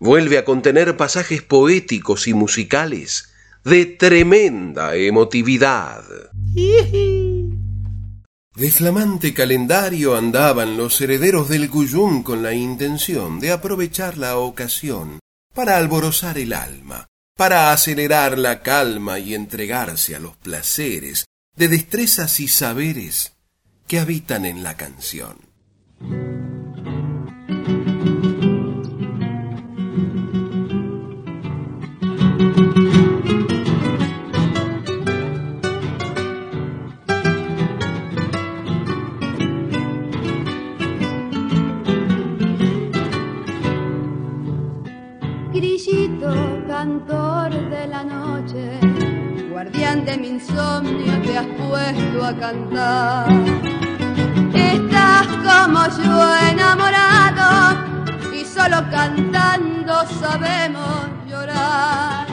vuelve a contener pasajes poéticos y musicales de tremenda emotividad. De flamante calendario andaban los herederos del Cuyum con la intención de aprovechar la ocasión para alborozar el alma, para acelerar la calma y entregarse a los placeres de destrezas y saberes que habitan en la canción. Cantor de la noche, guardián de mi insomnio, te has puesto a cantar. Estás como yo enamorado y solo cantando sabemos llorar.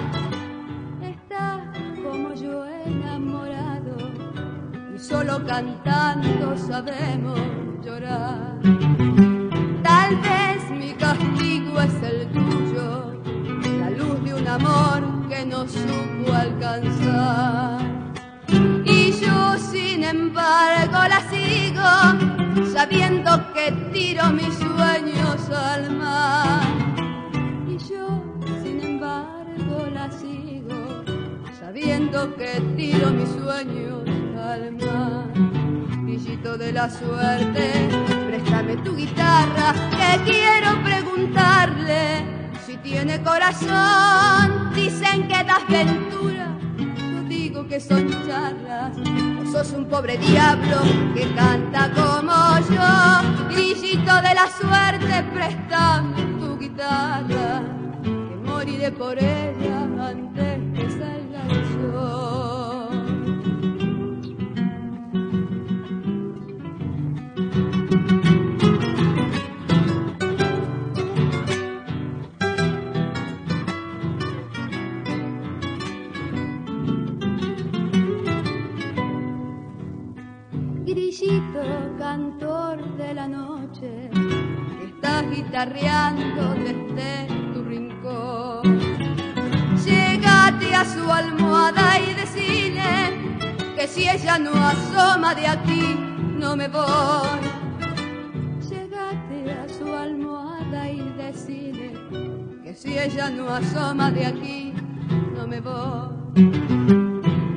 Estás como yo enamorado y solo cantando sabemos llorar. Tal vez amor que no supo alcanzar. Y yo sin embargo la sigo, sabiendo que tiro mis sueños al mar. Y yo sin embargo la sigo, sabiendo que tiro mis sueños al mar. Grillito de la suerte, préstame tu guitarra, que quiero preguntarle tiene corazón. Dicen que das ventura, yo digo que son charlas. O sos un pobre diablo que canta como yo. Grillito de la suerte, préstame tu guitarra, que moriré por ella antes guitarreando desde tu rincón. Llegate a su almohada y decile que si ella no asoma de aquí, no me voy. Llegate a su almohada y decile que si ella no asoma de aquí, no me voy.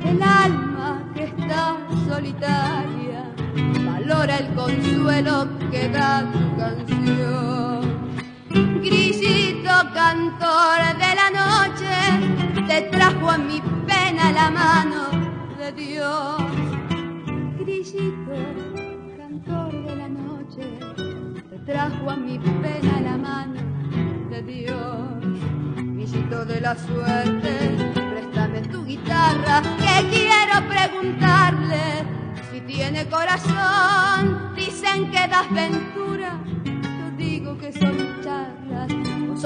El alma que está solitaria valora el consuelo que da tu canción. Cantor de la noche, te trajo a mi pena la mano de Dios. Grillito cantor de la noche, te trajo a mi pena la mano de Dios. Grillito de la suerte, préstame tu guitarra, que quiero preguntarle si tiene corazón. Dicen que das ventura, yo digo que son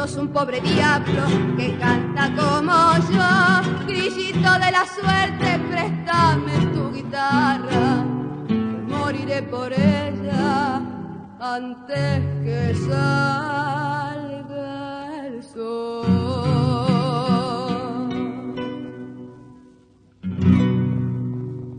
sos un pobre diablo que canta como yo. Grillito de la suerte, préstame tu guitarra, moriré por ella antes que salga el sol.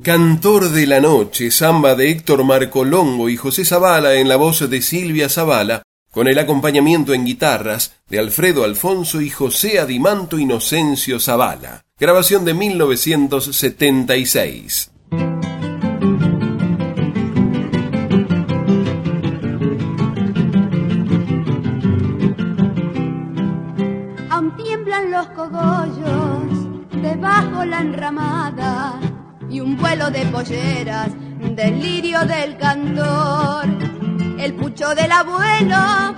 Cantor de la Noche, samba de Héctor Marcolongo y José Zavala en la voz de Silvia Zavala, con el acompañamiento en guitarras de Alfredo Alfonso y José Adimanto Inocencio Zavala. Grabación de 1976. Aún tiemblan los cogollos debajo la enramada y un vuelo de polleras, delirio del cantor, el pucho del abuelo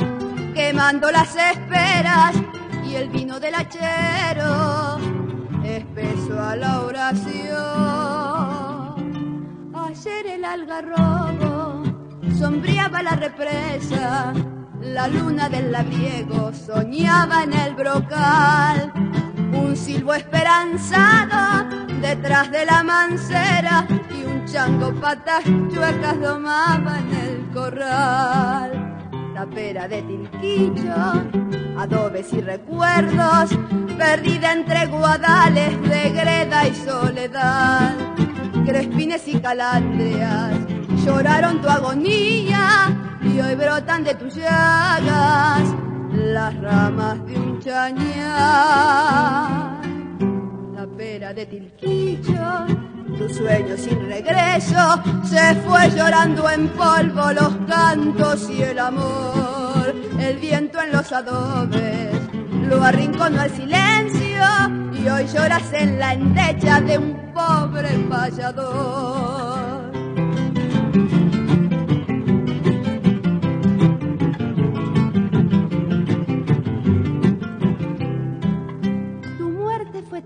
quemando las esperas y el vino del hachero a la oración. Ayer el algarrobo sombreaba la represa, la luna del labriego soñaba en el brocal. Un silbo esperanzado detrás de la mancera y un chango patas chuecas domaba en el corral pera de tilquillo, adobes y recuerdos, perdida entre guadales de greda y soledad. Crespines y calandrias lloraron tu agonía y hoy brotan de tus llagas las ramas de un chañar. La pera de tilquillo tu sueño sin regreso se fue llorando en polvo los cantos y el amor. El viento en los adobes lo arrinconó al silencio y hoy lloras en la endecha de un pobre payador.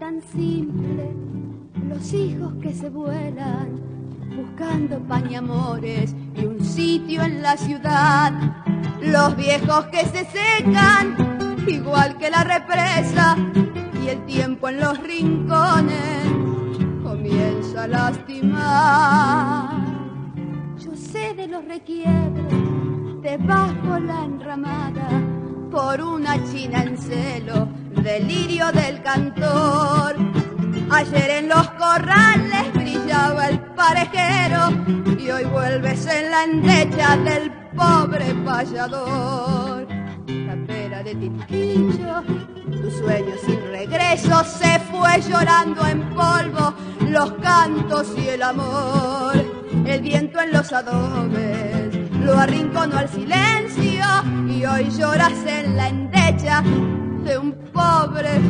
Tan simple los hijos que se vuelan buscando pañamores y un sitio en la ciudad, los viejos que se secan igual que la represa y el tiempo en los rincones comienza a lastimar. Yo sé de los requiebros debajo la enramada por una china en celo, delirio del cantor Ayer en los corrales brillaba el parejero y hoy vuelves en la endecha del pobre payador. pera de tiquillo, tu sueño sin regreso se fue llorando en polvo los cantos y el amor. El viento en los adobes lo arrinconó al silencio y hoy lloras en la endecha de un pobre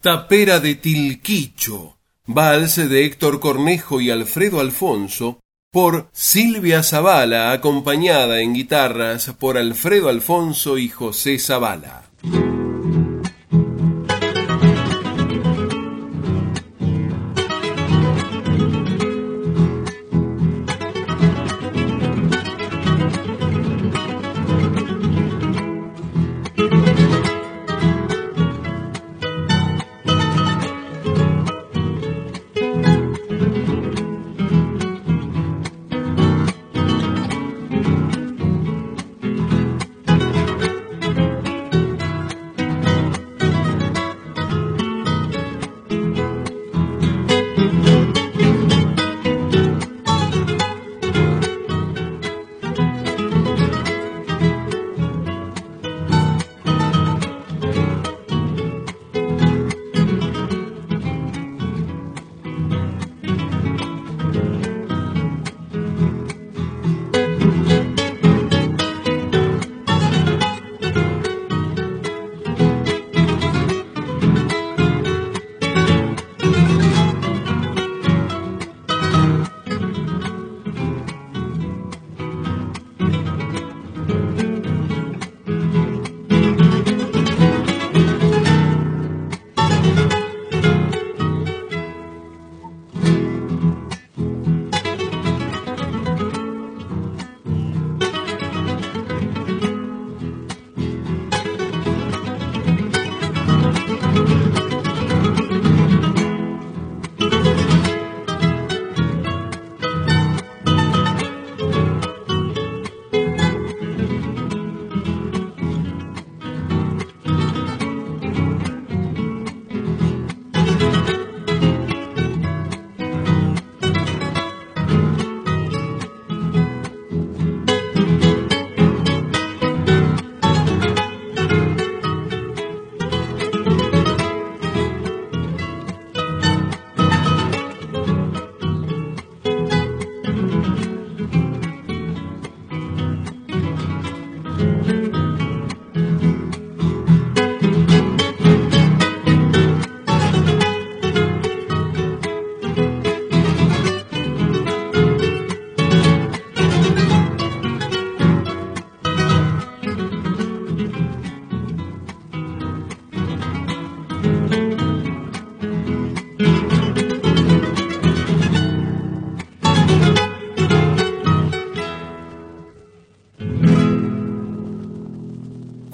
Tapera de Tilquicho, vals de Héctor Cornejo y Alfredo Alfonso, por Silvia Zavala, acompañada en guitarras por Alfredo Alfonso y José Zavala.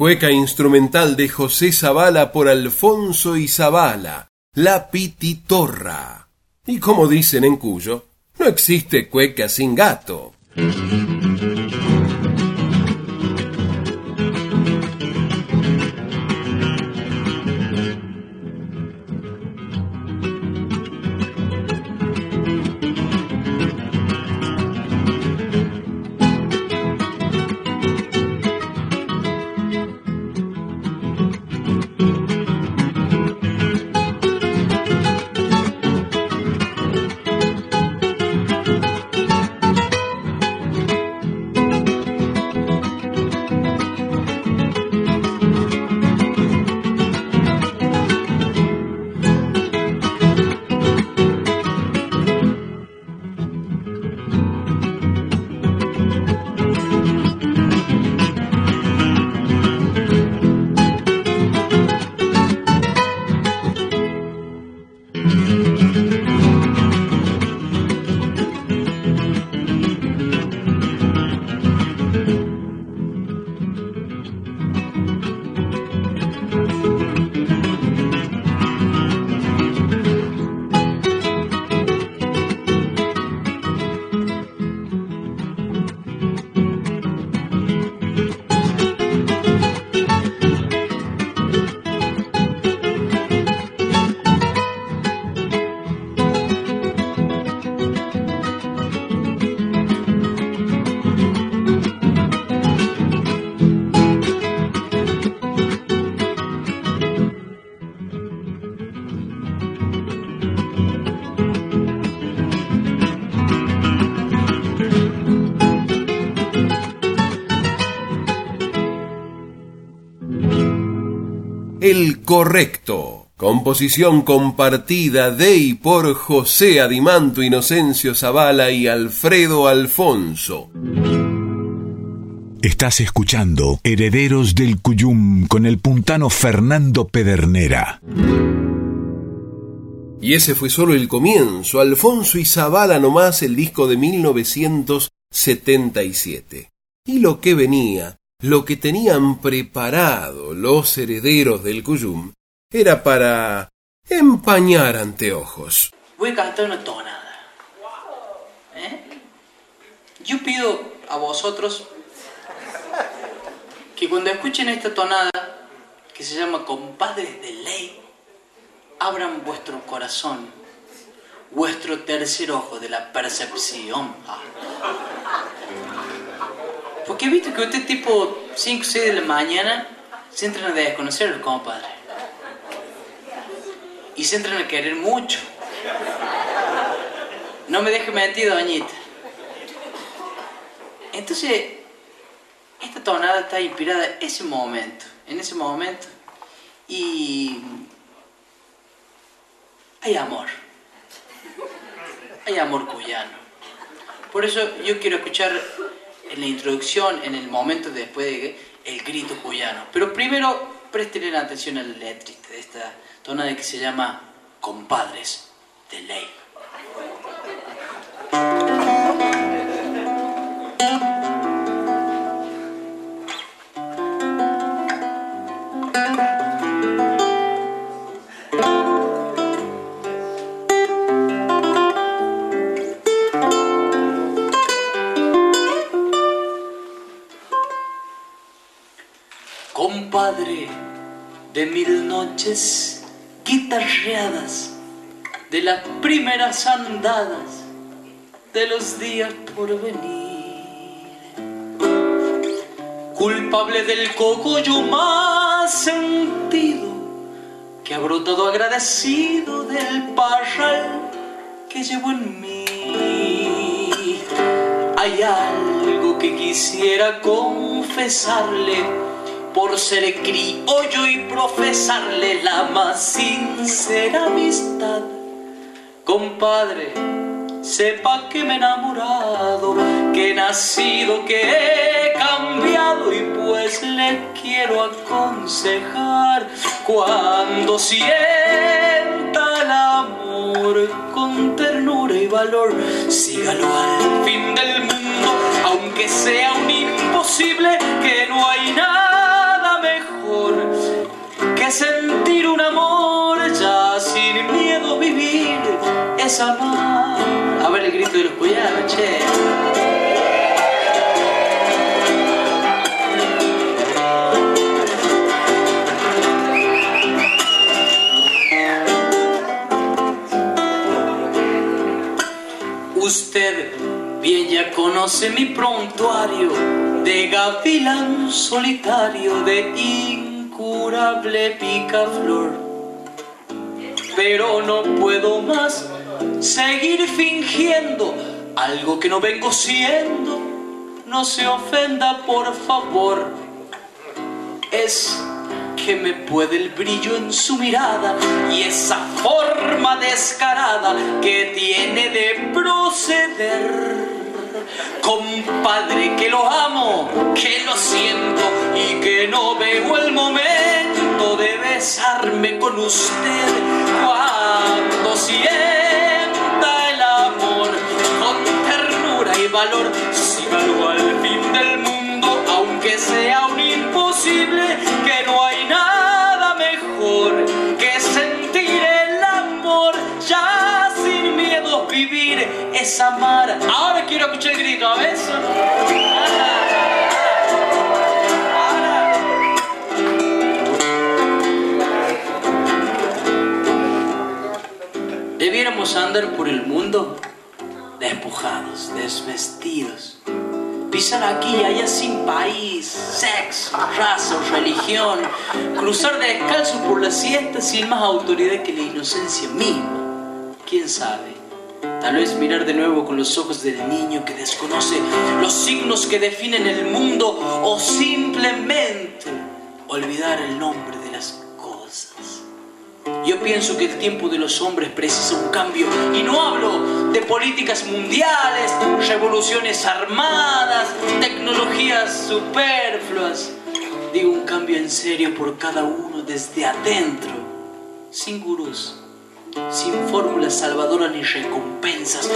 Cueca instrumental de José Zavala por Alfonso y Zavala, La Pititorra. Y como dicen en Cuyo, no existe cueca sin gato. Correcto. Composición compartida de y por José Adimanto Inocencio Zavala y Alfredo Alfonso. Estás escuchando Herederos del Cuyum con el puntano Fernando Pedernera. Y ese fue solo el comienzo. Alfonso y Zavala nomás el disco de 1977. Y lo que venía lo que tenían preparado los herederos del Cuyum era para empañar anteojos. Voy a cantar una tonada. ¿Eh? Yo pido a vosotros que cuando escuchen esta tonada, que se llama Compadres de Ley, abran vuestro corazón, vuestro tercer ojo de la percepción. Porque he visto que usted tipo 5 o 6 de la mañana se entran a desconocer al compadre. Y se entran a querer mucho. No me deje mentir, doñita. Entonces, esta tonada está inspirada en ese momento, en ese momento. Y hay amor. Hay amor cuyano. Por eso yo quiero escuchar en la introducción, en el momento después de el grito cuyano. Pero primero presten atención al letrista de esta tonada que se llama Compadres de Ley. De mil noches guitarreadas, de las primeras andadas de los días por venir. Culpable del cogollo más sentido que ha brotado agradecido del parral que llevo en mí. Hay algo que quisiera confesarle por ser criollo y profesarle la más sincera amistad. Compadre, sepa que me he enamorado, que he nacido, que he cambiado y pues le quiero aconsejar cuando sienta el amor con ternura y valor, sígalo al fin del mundo, aunque sea un imposible que no hay nada sentir un amor ya sin miedo vivir es amar. A ver el grito de los cuyanos, che. Usted bien ya conoce mi prontuario de gavilán solitario de picaflor. Pero no puedo más seguir fingiendo algo que no vengo siendo. No se ofenda, por favor. Es que me puede el brillo en su mirada y esa forma descarada que tiene de proceder. Compadre, que lo amo, que lo siento y que no veo el momento de besarme con usted cuando sienta el amor con ternura y valor. Sígalo al fin del mundo, aunque sea un imposible, que no hay vivir es amar. Ahora quiero escuchar el grito, a ver. Debiéramos andar por el mundo despojados, desvestidos, pisar aquí y allá sin país, sexo, raza religión, cruzar descalzo por la siesta sin más autoridad que la inocencia misma. ¿Quién sabe? Tal vez mirar de nuevo con los ojos del niño que desconoce los signos que definen el mundo o simplemente olvidar el nombre de las cosas. Yo pienso que el tiempo de los hombres precisa un cambio y no hablo de políticas mundiales, revoluciones armadas, tecnologías superfluas. Digo un cambio en serio por cada uno desde adentro, sin gurús, sin fórmulas salvadoras ni recompensas.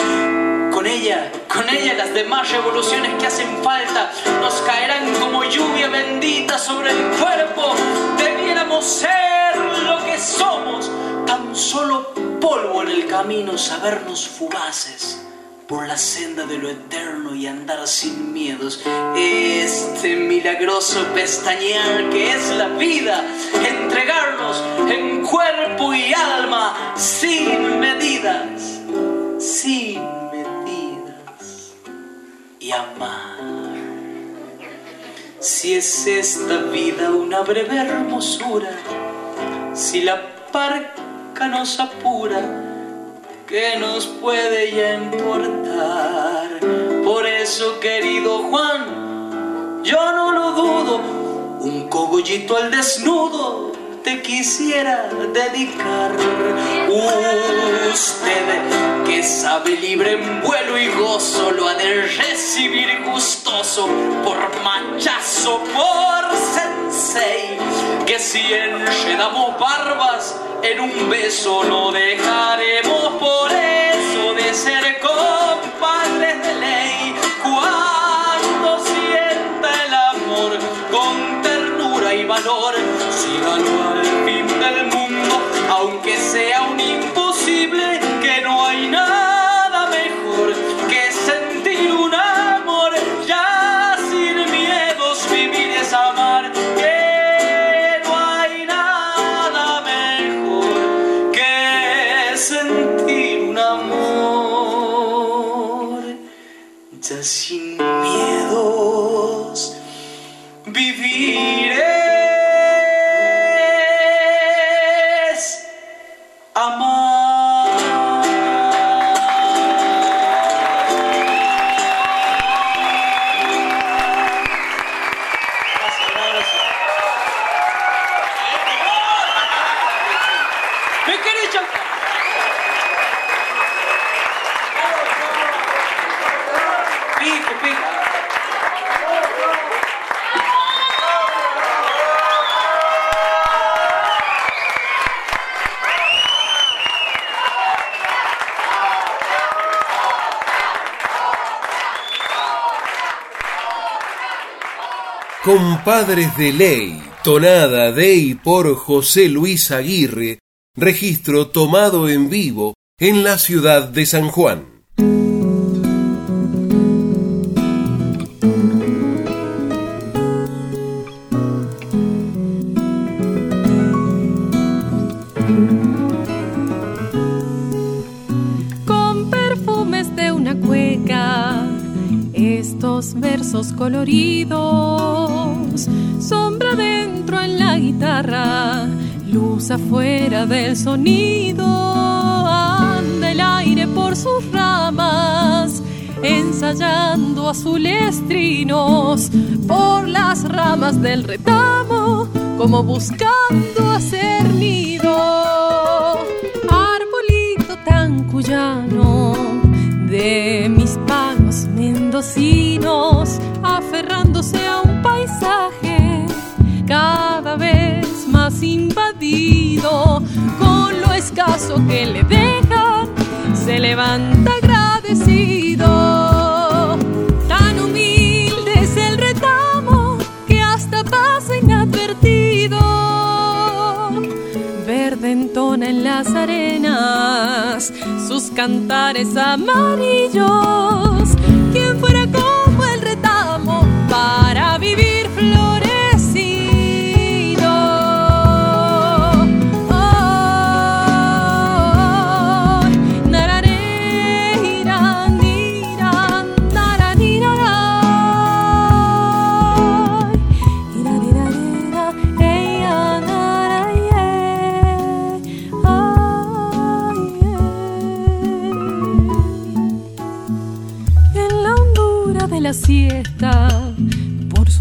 Con ella, con ella las demás revoluciones que hacen falta nos caerán como lluvia bendita sobre el cuerpo. Debiéramos ser lo que somos, tan solo polvo en el camino, sabernos fugaces por la senda de lo eterno y andar sin miedos. Este milagroso pestañear que es la vida, entregarnos en cuerpo y alma sin medidas, sin medidas y amar. Si es esta vida una breve hermosura, si la parca nos apura, ¿qué nos puede ya importar? Por eso, querido Juan, yo no lo dudo, un cogollito al desnudo te quisiera dedicar. Usted que sabe libre en vuelo y gozo lo ha de recibir gustoso por machazo, por sensei. Que si enredamos barbas en un beso no dejaremos Compadres de Ley, tonada de y por José Luis Aguirre, registro tomado en vivo en la ciudad de San Juan. Coloridos, sombra dentro en la guitarra luz afuera del sonido, anda el aire por sus ramas, ensayando azules trinos por las ramas del retamo, como buscando hacer nido. Arbolito tan cuyano de mis pagos mendocinos, aferrándose a un paisaje cada vez más invadido con lo escaso que le dejan, se levanta agradecido. Tan humilde es el retamo que hasta pasa inadvertido. Verde entona en las arenas sus cantares amarillos. ¿Quién fuera como el retamo para vivir flores? siesta. por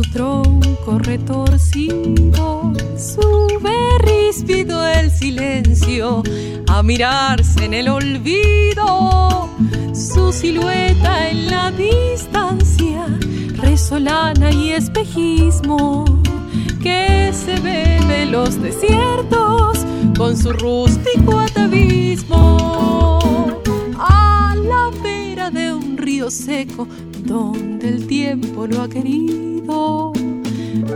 su tronco retorcido, sube ríspido el silencio a mirarse en el olvido, su silueta en la distancia, resolana y espejismo que se ve los desiertos con su rústico atavismo a la vera de un río seco donde el tiempo lo ha querido.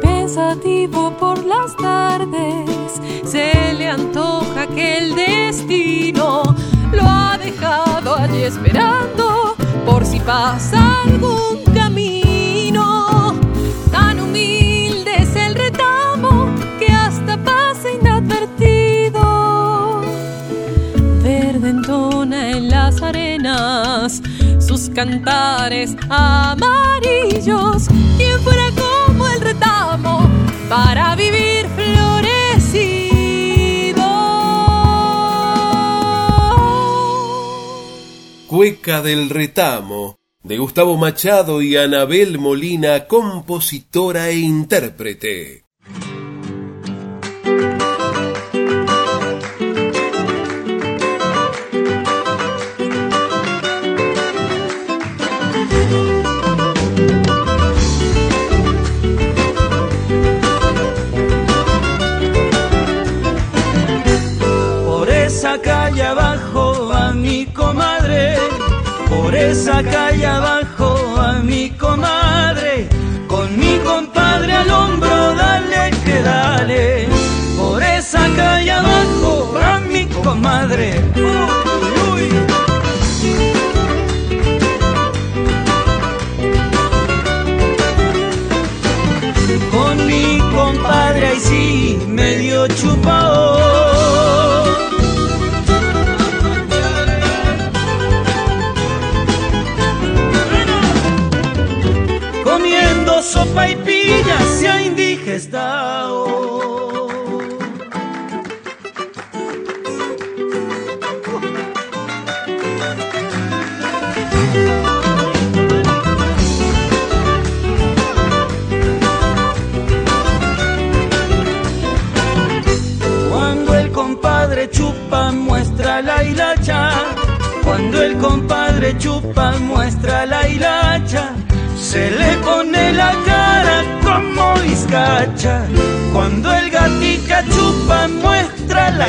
Pensativo por las tardes, se le antoja que el destino lo ha dejado allí esperando por si pasa algún camino. Tan humilde es el retamo que hasta pasa inadvertido. Verde entona en las arenas sus cantares amarillos. Para vivir florecido. Cueca del retamo de Gustavo Machado y Anabel Molina, compositora e intérprete. Esa calle abajo a mi comadre, con mi compadre al hombro, dale que dale. Por esa calle abajo a mi comadre. Con mi compadre ahí sí medio chupado sopa y pilla se ha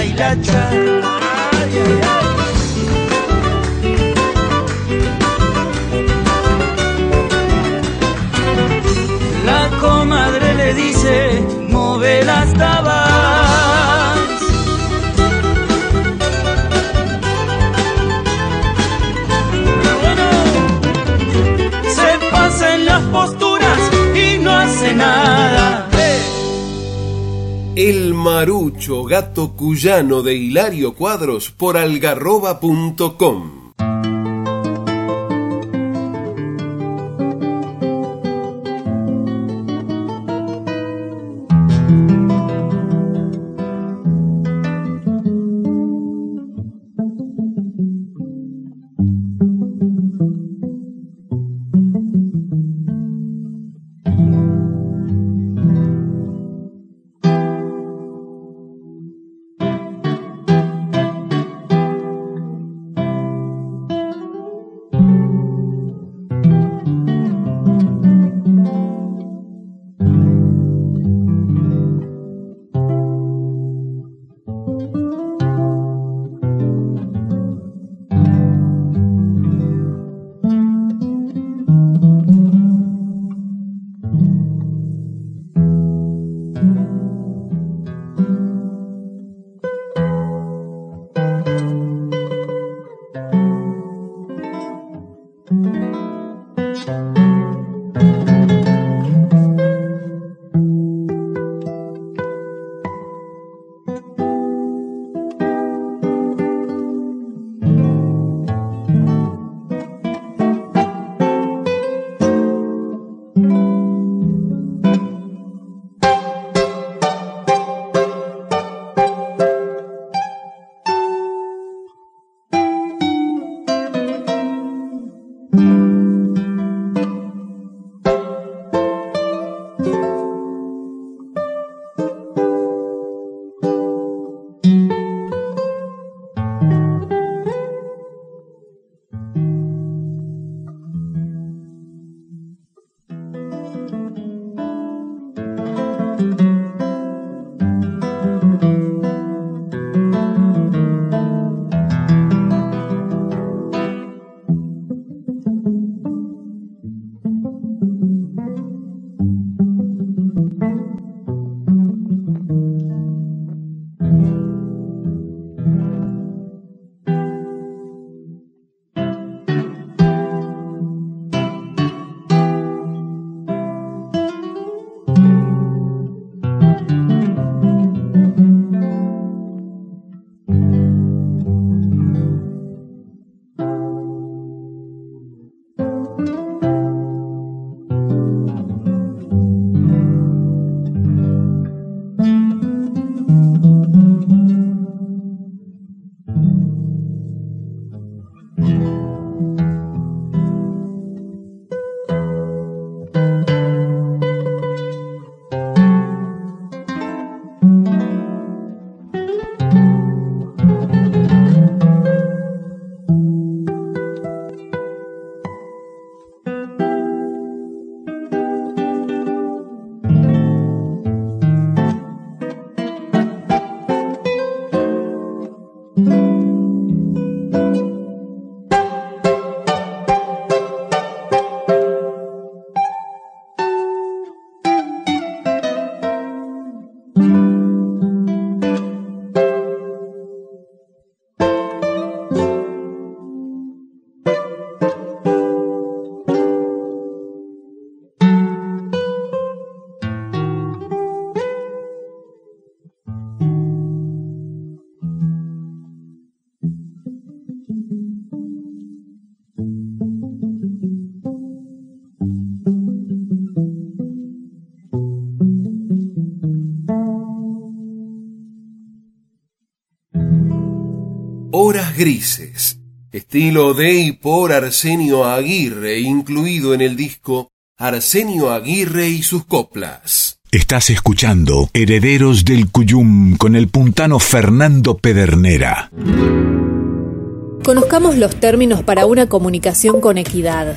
muestra la hilacha. La comadre te las dabas. Bueno, se pasan las posturas y no hace nada. El Marucho, gato cuyano de Hilario Cuadros por algarroba.com. Grises, estilo de y por Arsenio Aguirre, incluido en el disco Arsenio Aguirre y sus coplas. Estás escuchando Herederos del Cuyum con el puntano Fernando Pedernera. Conozcamos los términos para una comunicación con equidad.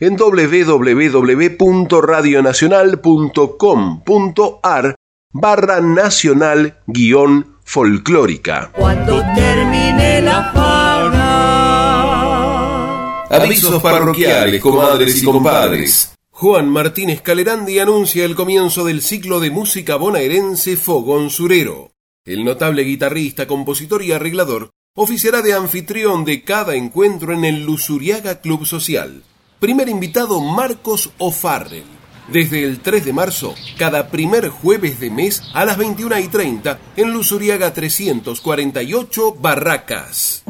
en www.radionacional.com.ar barra nacional guion folclórica. Cuando termine la fauna. Avisos parroquiales, comadres y compadres. Juan Martínez Calerandi anuncia el comienzo del ciclo de música bonaerense Fogón Surero. El notable guitarrista, compositor y arreglador oficiará de anfitrión de cada encuentro en el Lusuriaga Club Social. Primer invitado Marcos O'Farrell. Desde el 3 de marzo, cada primer jueves de mes a las 21 y 30 en Lusuriaga 348 Barracas.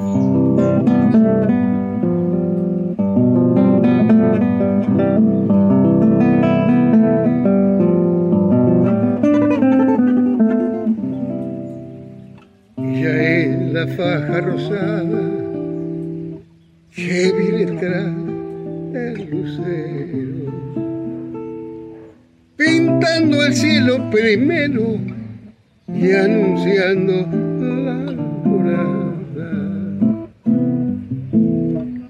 la faja rosada primero y anunciando la morada.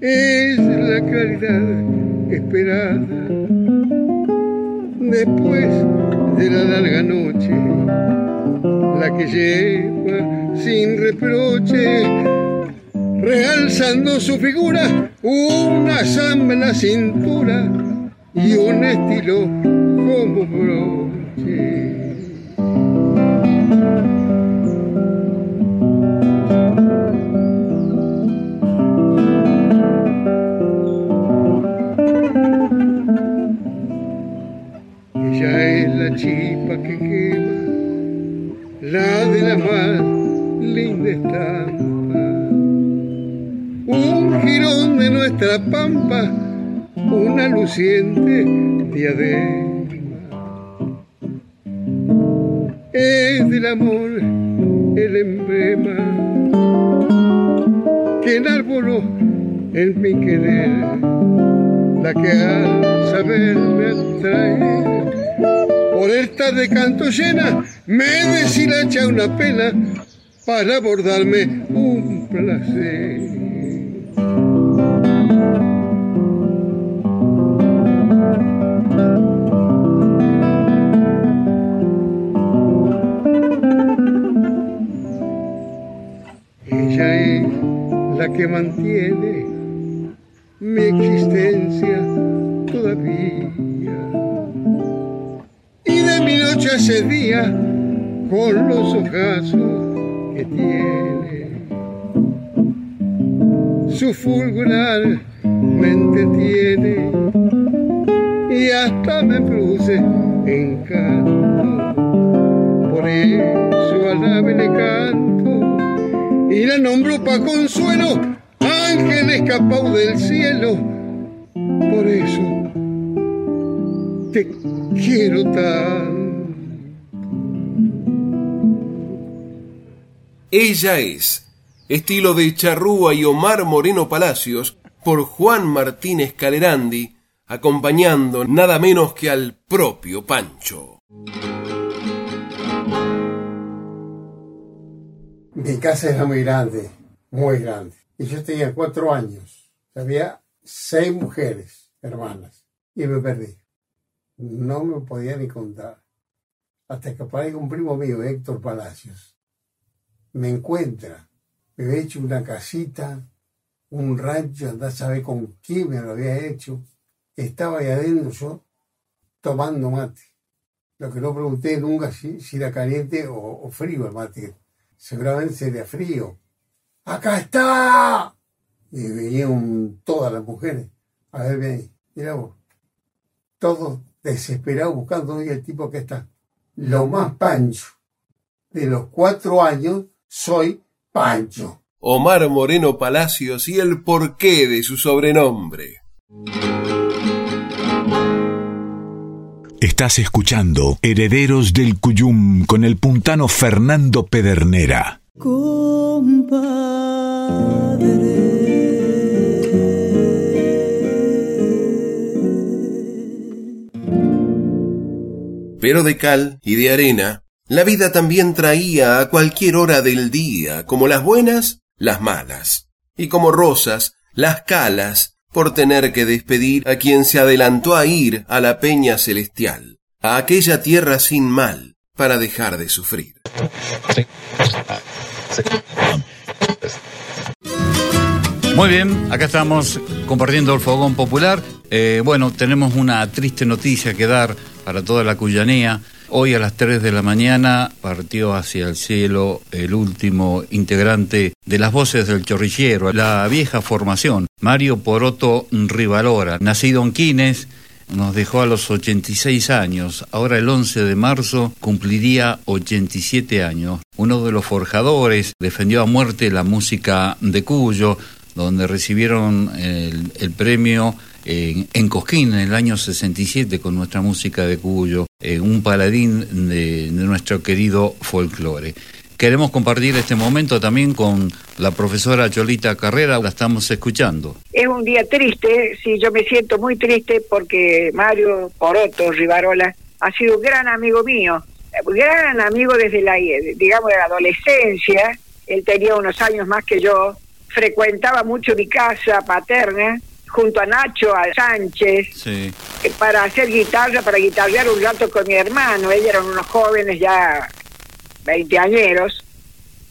Es la claridad esperada después de la larga noche, la que lleva sin reproche, realzando su figura, una samba en la cintura y un estilo como broche. Pampa, una luciente diadema. Del amor el emblema que enarboló en mi querer, la que al saber me atrae. Por esta de canto llena me deshilacha una pena para abordarme un placer. Que mantiene mi existencia todavía. Y de mi noche a ese día, con los ojazos tiene. Su fulgurar me entretiene y hasta me produce encanto. Por eso al ave le canto y la nombro pa' consuelo, ángel escapado del cielo. Por eso te quiero tanto. Ella es, estilo de Charrúa y Omar Moreno Palacios, por Juan Martínez Calerandi, acompañando nada menos que al propio Pancho. Mi casa era muy grande, muy grande. Y yo tenía cuatro años. Había seis mujeres, hermanas, y me perdí. No me podía ni contar. hasta que aparezca un primo mío, Héctor Palacios. Me encuentra, me había hecho una casita, un rancho, andá a saber con quién me lo había hecho. Estaba ahí adentro yo tomando mate. Lo que no pregunté nunca si, si era caliente o, frío el mate. Seguramente sería frío. ¡Acá está! Y venían todas las mujeres. A ver, ven Mira vos. Todos desesperados buscando el tipo que está. Lo más pancho. De los cuatro años soy Pancho. Omar Moreno Palacios y el porqué de su sobrenombre. Estás escuchando Herederos del Cuyum con el puntano Fernando Pedernera. Pero de cal y de arena, la vida también traía a cualquier hora del día, como las buenas, las malas, y como rosas, las calas, por tener que despedir a quien se adelantó a ir a la peña celestial, a aquella tierra sin mal, para dejar de sufrir. Muy bien, acá estamos compartiendo el fogón popular. Eh, bueno, tenemos una triste noticia que dar para toda la cuyanía. Hoy a las 3 de la mañana partió hacia el cielo el último integrante de las voces del chorrillero, la vieja formación, Mario Poroto Rivalora, nacido en Quines, nos dejó a los 86 años. Ahora el 11 de marzo cumpliría 87 años. Uno de los forjadores defendió a muerte la música de Cuyo, donde recibieron el, el premio en, Cosquín en el año 67 con nuestra música de Cuyo, eh, un paladín de, nuestro querido folclore. Queremos compartir este momento también con la profesora Cholita Carrera, la estamos escuchando. Es un día triste, sí, yo me siento muy triste porque Mario Poroto Rivarola ha sido un gran amigo mío, gran amigo desde la, digamos, de la adolescencia, él tenía unos años más que yo, frecuentaba mucho mi casa paterna junto a Nacho, a Sánchez, eh, para hacer guitarra, para guitarrear un rato con mi hermano. Ellos eran unos jóvenes ya veinteañeros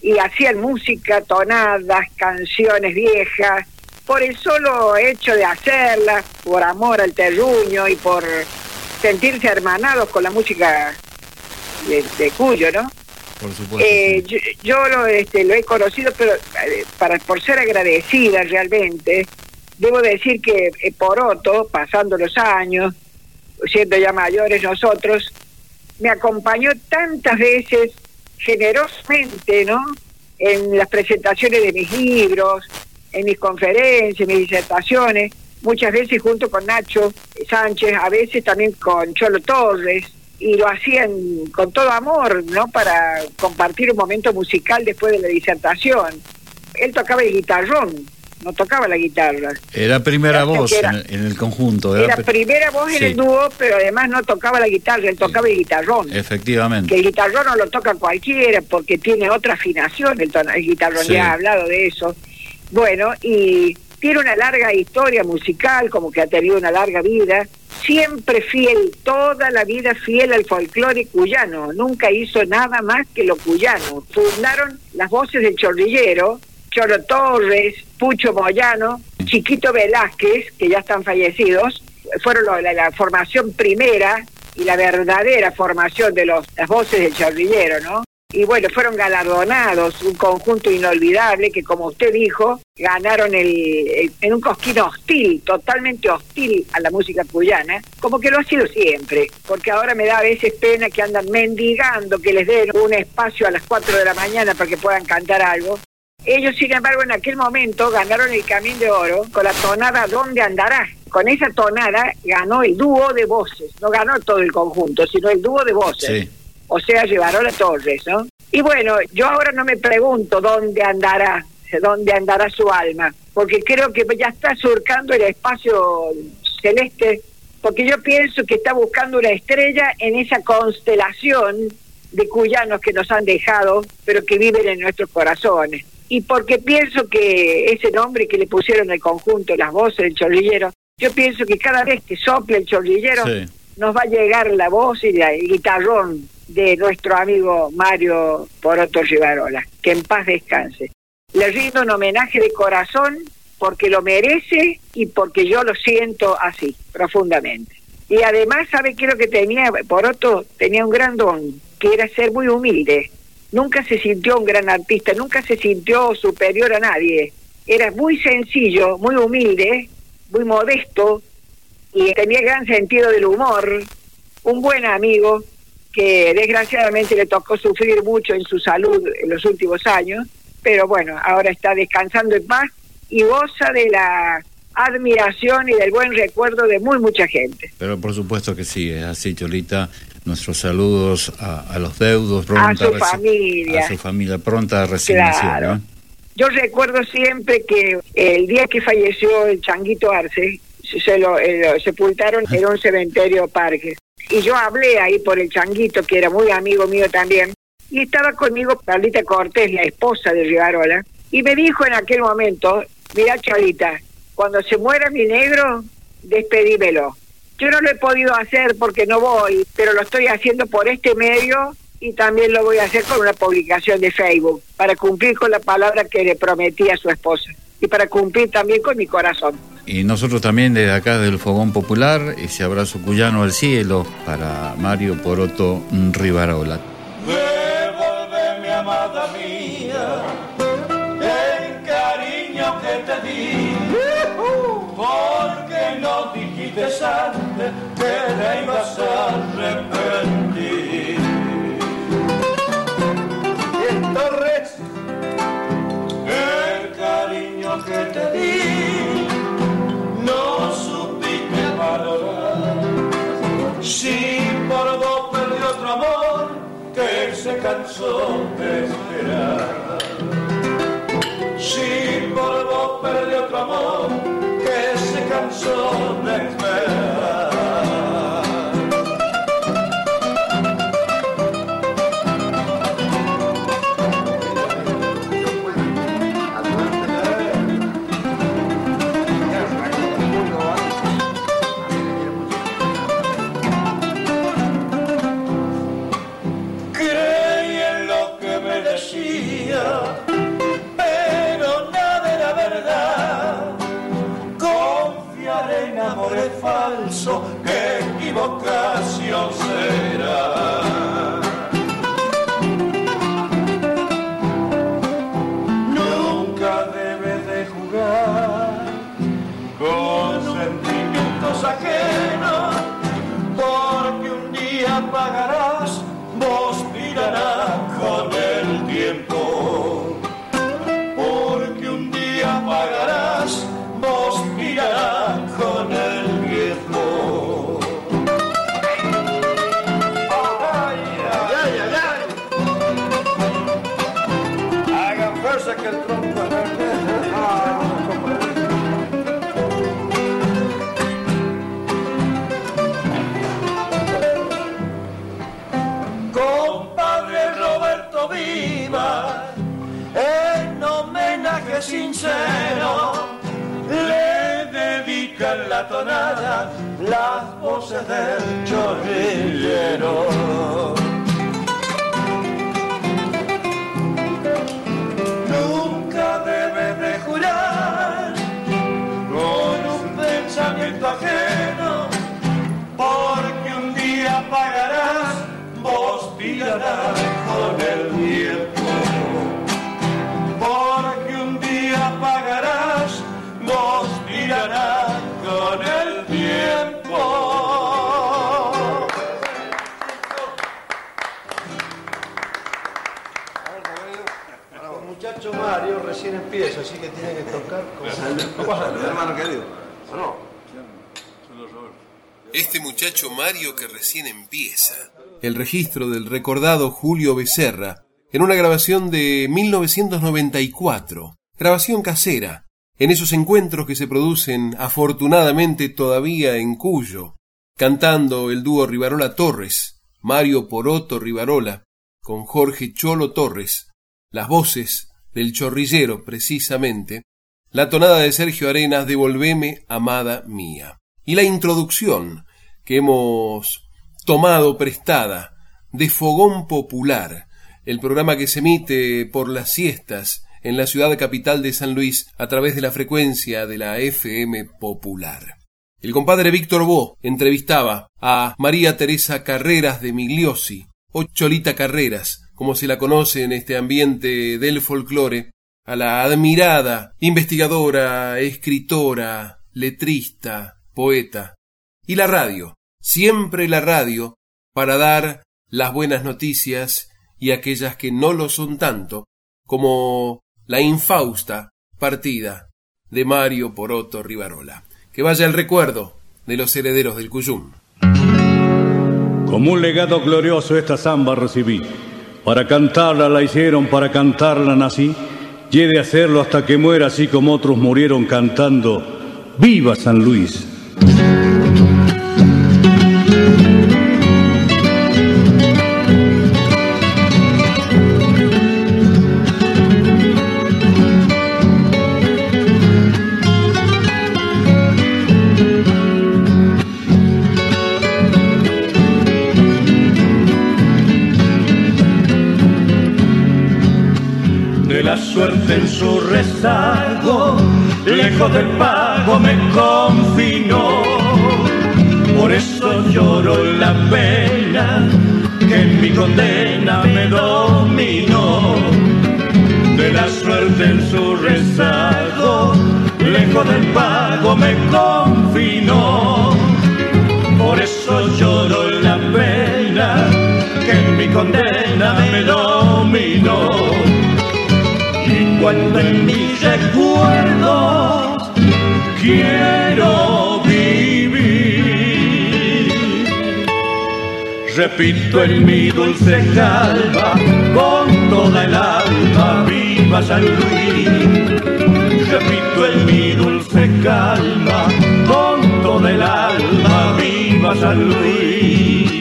y hacían música, tonadas, canciones viejas, por el solo hecho de hacerlas, por amor al terruño y por sentirse hermanados con la música de, Cuyo, ¿no? Por supuesto. Eh, yo, lo, este, lo he conocido, pero eh, para por ser agradecida realmente, Debo decir que eh, Poroto, pasando los años, siendo ya mayores nosotros, me acompañó tantas veces generosamente, ¿no? En las presentaciones de mis libros, en mis conferencias, mis disertaciones, muchas veces junto con Nacho Sánchez, a veces también con Cholo Torres, y lo hacían con todo amor, ¿no? Para compartir un momento musical después de la disertación. Él tocaba el guitarrón, no tocaba la guitarra. Era primera voz en, el conjunto. Era, primera voz en el dúo, pero además no tocaba la guitarra, él tocaba el guitarrón. Efectivamente. Que el guitarrón no lo toca cualquiera porque tiene otra afinación, el, el guitarrón, ya ha hablado de eso. Bueno, y tiene una larga historia musical, como que ha tenido una larga vida, siempre fiel, toda la vida fiel al folclore cuyano, nunca hizo nada más que lo cuyano. Fundaron las voces del chorrillero, Torres, Pucho Moyano, Chiquito Velázquez, que ya están fallecidos, fueron la, formación primera y la verdadera formación de los, las voces del chorrillero, ¿no? Y bueno, fueron galardonados, un conjunto inolvidable que, como usted dijo, ganaron el, en un cosquín hostil, totalmente hostil a la música cuyana, como que lo ha sido siempre, porque ahora me da a veces pena que andan mendigando que les den un espacio a las 4 de la mañana para que puedan cantar algo, ellos, sin embargo, en aquel momento ganaron el Camino de Oro con la tonada ¿Dónde andará? Con esa tonada ganó el dúo de voces, no ganó todo el conjunto, sino el dúo de voces. O sea, llevaron a Torres, ¿no? Y bueno, yo ahora no me pregunto dónde andará, dónde andará su alma, porque creo que ya está surcando el espacio celeste, porque yo pienso que está buscando una estrella en esa constelación de cuyanos que nos han dejado, pero que viven en nuestros corazones y porque pienso que ese nombre que le pusieron al conjunto, las voces del chorrillero, yo pienso que cada vez que sople el chorrillero nos va a llegar la voz y el guitarrón de nuestro amigo Mario Poroto Rivarola, que en paz descanse. Le rindo un homenaje de corazón porque lo merece y porque yo lo siento así, profundamente. Y además, ¿sabe qué es lo que tenía? Poroto tenía un gran don, que era ser muy humilde. Nunca se sintió un gran artista, nunca se sintió superior a nadie. Era muy sencillo, muy humilde, muy modesto y tenía gran sentido del humor. Un buen amigo que desgraciadamente le tocó sufrir mucho en su salud en los últimos años, pero bueno, ahora está descansando en paz y goza de la admiración y del buen recuerdo de muy mucha gente. Pero por supuesto que sí, es así, Cholita. Nuestros saludos a, los deudos, a su familia. A su familia, pronta resignación. Yo recuerdo siempre que el día que falleció el Changuito Arce, se lo, eh, lo sepultaron en un cementerio parque. Y yo hablé ahí por el Changuito, que era muy amigo mío también, y estaba conmigo Pablita Cortés, la esposa de Rivarola, y me dijo en aquel momento, mira Cholita, cuando se muera mi negro, despedímelo. Yo no lo he podido hacer porque no voy, pero lo estoy haciendo por este medio y también lo voy a hacer con una publicación de Facebook, para cumplir con la palabra que le prometí a su esposa y para cumplir también con mi corazón. Y nosotros también desde acá del Fogón Popular, ese abrazo cuyano al cielo para Mario Poroto Rivarola. Devuelve, amada mía, el cariño que te di porque no dijiste antes que te ibas a arrepentir. Y Torres, el cariño que te di, no supiste valorar. Si por vos perdió otro amor que se cansó de esperar. Si por vos perdió otro amor canzone bella falso, equivocación será. Nunca debes de jugar con sentimientos ajenos, porque un día pagarás, vos mirarás con el tiempo. Porque un día pagarás, vos mirarás con las voces del chorrillero. Nunca debe de jurar con un pensamiento ajeno, porque un día pagarás, vos pillarás con el tiempo. Recién empieza, así que tiene que tocar con hermano querido. Este muchacho Mario que recién empieza. El registro del recordado Julio Becerra en una grabación de 1994 grabación casera, en esos encuentros que se producen afortunadamente todavía en Cuyo, cantando el dúo Rivarola Torres, Mario Poroto Rivarola, con Jorge Cholo Torres, las voces del chorrillero precisamente, la tonada de Sergio Arenas Devolveme, amada mía, y la introducción que hemos tomado prestada de Fogón Popular, el programa que se emite por las siestas en la ciudad capital de San Luis a través de la frecuencia de la FM Popular. El compadre Víctor Bo entrevistaba a María Teresa Carreras de Migliosi, o Cholita Carreras, como se la conoce en este ambiente del folclore, a la admirada investigadora, escritora, letrista, poeta. Y la radio, siempre la radio, para dar las buenas noticias y aquellas que no lo son tanto, como la infausta partida de Mario Poroto Rivarola. Que vaya el recuerdo de los herederos del Cuyum. Como un legado glorioso esta samba recibí. Para cantarla la hicieron, para cantarla nací. Y de hacerlo hasta que muera, así como otros murieron cantando ¡Viva San Luis! Lejos del pago me confinó. Por eso lloro la pena que en mi condena me dominó. De la suerte en su rezago, lejos del pago me confinó. Por eso lloro la pena que en mi condena me dominó cuando en mis recuerdos quiero vivir. Repito en mi dulce calma con toda el alma, viva San Luis. Repito en mi dulce calma con toda el alma, viva San Luis.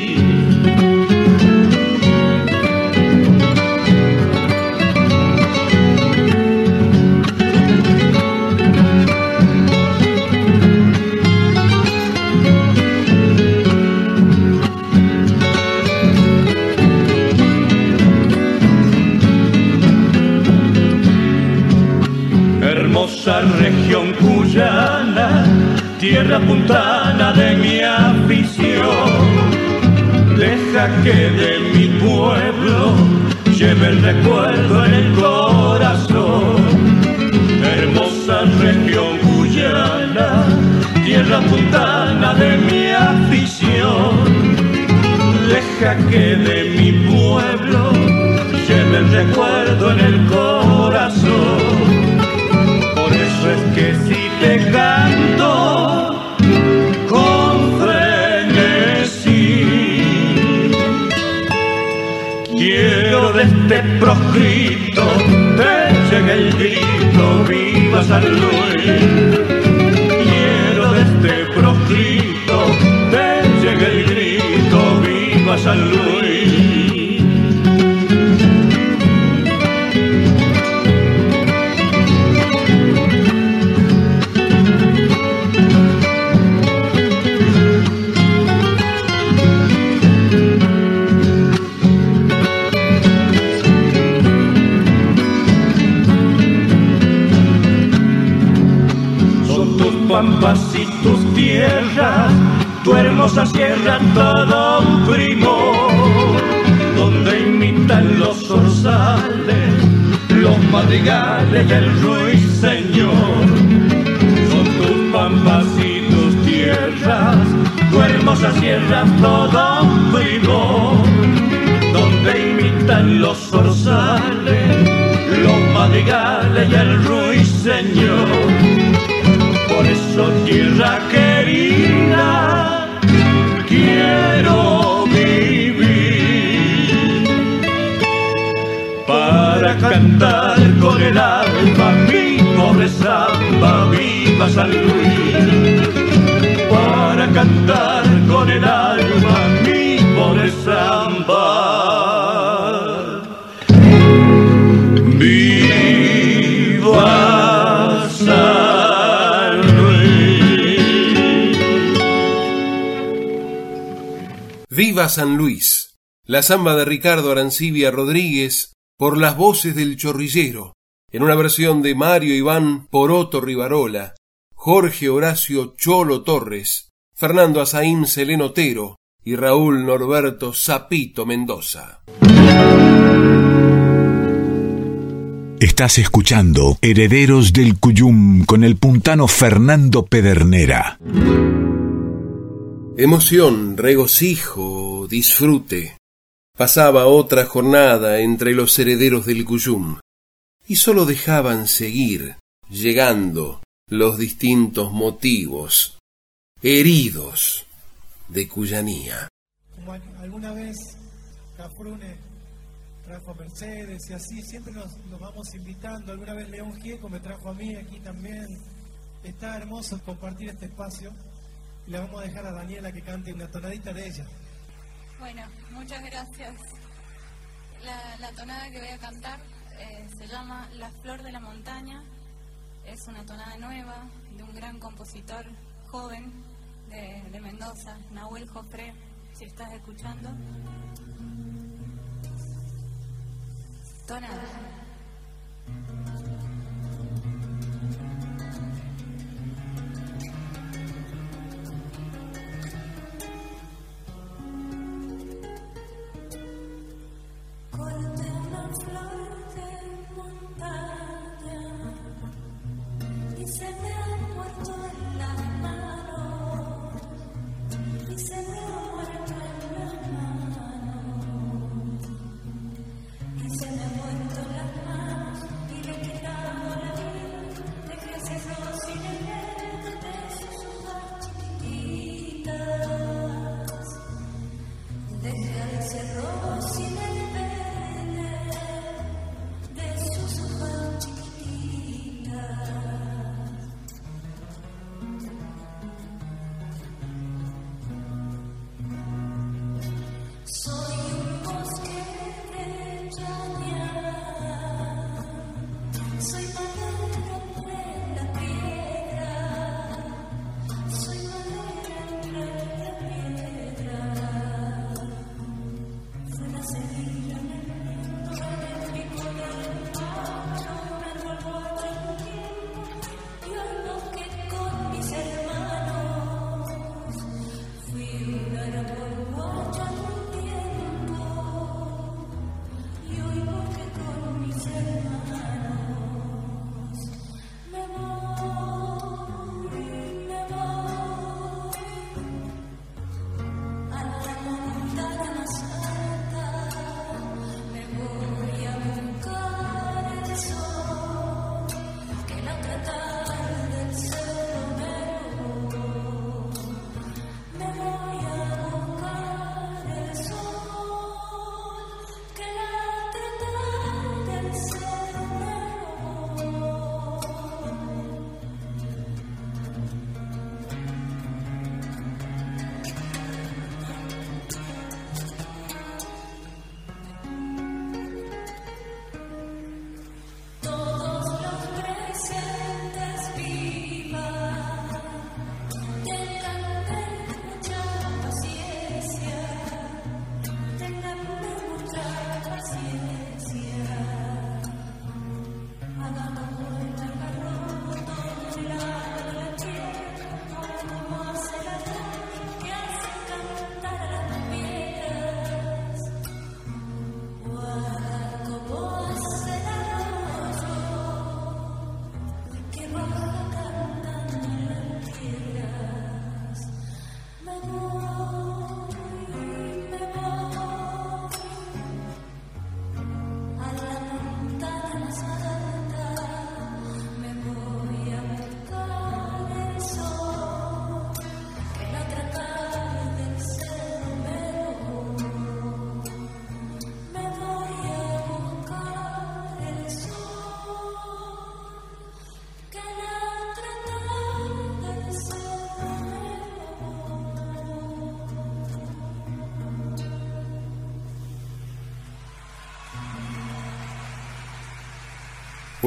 Región cuyana, tierra puntana de mi afición. Deja que de mi pueblo lleve el recuerdo en el corazón. Hermosa región cuyana, tierra puntana de mi afición. Deja que de mi pueblo lleve el recuerdo en el corazón que si te canto con frenesí, quiero de este proscrito te llegue el grito, viva San Luis. Quiero de este proscrito te llegue el grito, viva San Luis. Pampas y tus tierras, tu hermosa sierra todo un primo, donde imitan los zorzales, los madrigales y el ruiseñor. Son tus pampas y tus tierras, tu hermosa sierra todo un primo, donde imitan los zorzales, los madrigales y el ruiseñor por eso tierra querida, quiero vivir para cantar con el alma mi pobre samba, viva San Luis. Para cantar con el alma mi pobre samba. San Luis, La samba de Ricardo Arancibia Rodríguez por las voces del chorrillero, en una versión de Mario Iván Poroto Rivarola, Jorge Horacio Cholo Torres, Fernando Azaín Selenotero y Raúl Norberto Zapito Mendoza. Estás escuchando Herederos del Cuyum con el puntano Fernando Pedernera. Emoción, regocijo, disfrute. Pasaba otra jornada entre los herederos del Cuyum y sólo dejaban seguir, llegando, los distintos motivos, heridos de Cuyanía. Como alguna vez Cafrune trajo a Mercedes y así, siempre nos, vamos invitando. Alguna vez León Gieco me trajo a mí aquí también. Está hermoso compartir este espacio le vamos a dejar a Daniela que cante una tonadita de ella. Bueno, muchas gracias. La, tonada que voy a cantar eh, se llama La Flor de la Montaña. Es una tonada nueva de un gran compositor joven de, de Mendoza, Nahuel Jofre, si estás escuchando. Tonada. flor de montaña. Y se me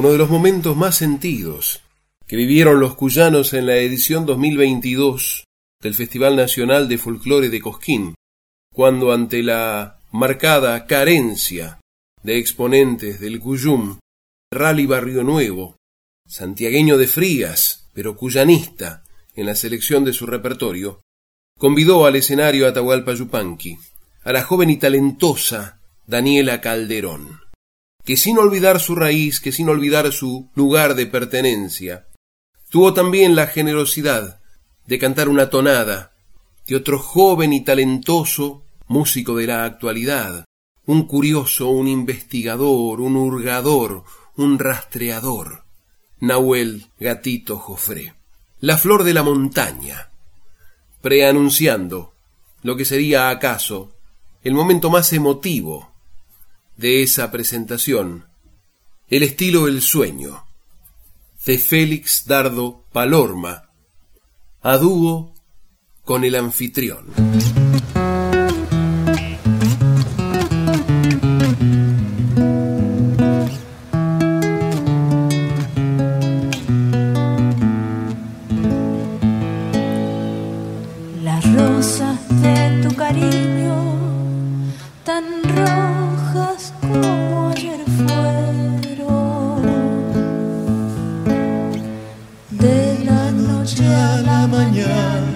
uno de los momentos más sentidos que vivieron los cuyanos en la edición 2022 del Festival Nacional de Folclore de Cosquín, cuando ante la marcada carencia de exponentes del Cuyum, Rally Barrio Nuevo, santiagueño de Frías, pero cuyanista en la selección de su repertorio, convidó al escenario a Atahualpa Yupanqui, a la joven y talentosa Daniela Calderón, que sin olvidar su raíz, que sin olvidar su lugar de pertenencia, tuvo también la generosidad de cantar una tonada de otro joven y talentoso músico de la actualidad, un curioso, un investigador, un hurgador, un rastreador, Nahuel Gatito Jofré. La flor de la montaña, preanunciando lo que sería acaso el momento más emotivo de esa presentación, el estilo El sueño, de Félix Dardo Palorma, a dúo con el anfitrión. A la mañana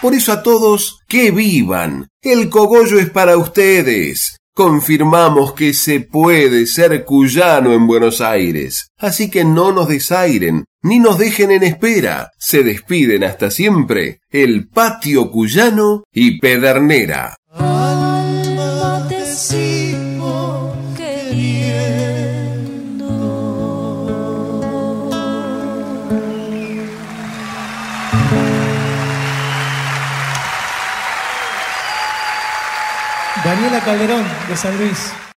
Por eso a todos, que vivan. El cogollo es para ustedes. Confirmamos que se puede ser cuyano en Buenos Aires. Así que no nos desairen, ni nos dejen en espera. Se despiden hasta siempre el patio cuyano y Pedernera. Daniela Calderón de San Luis.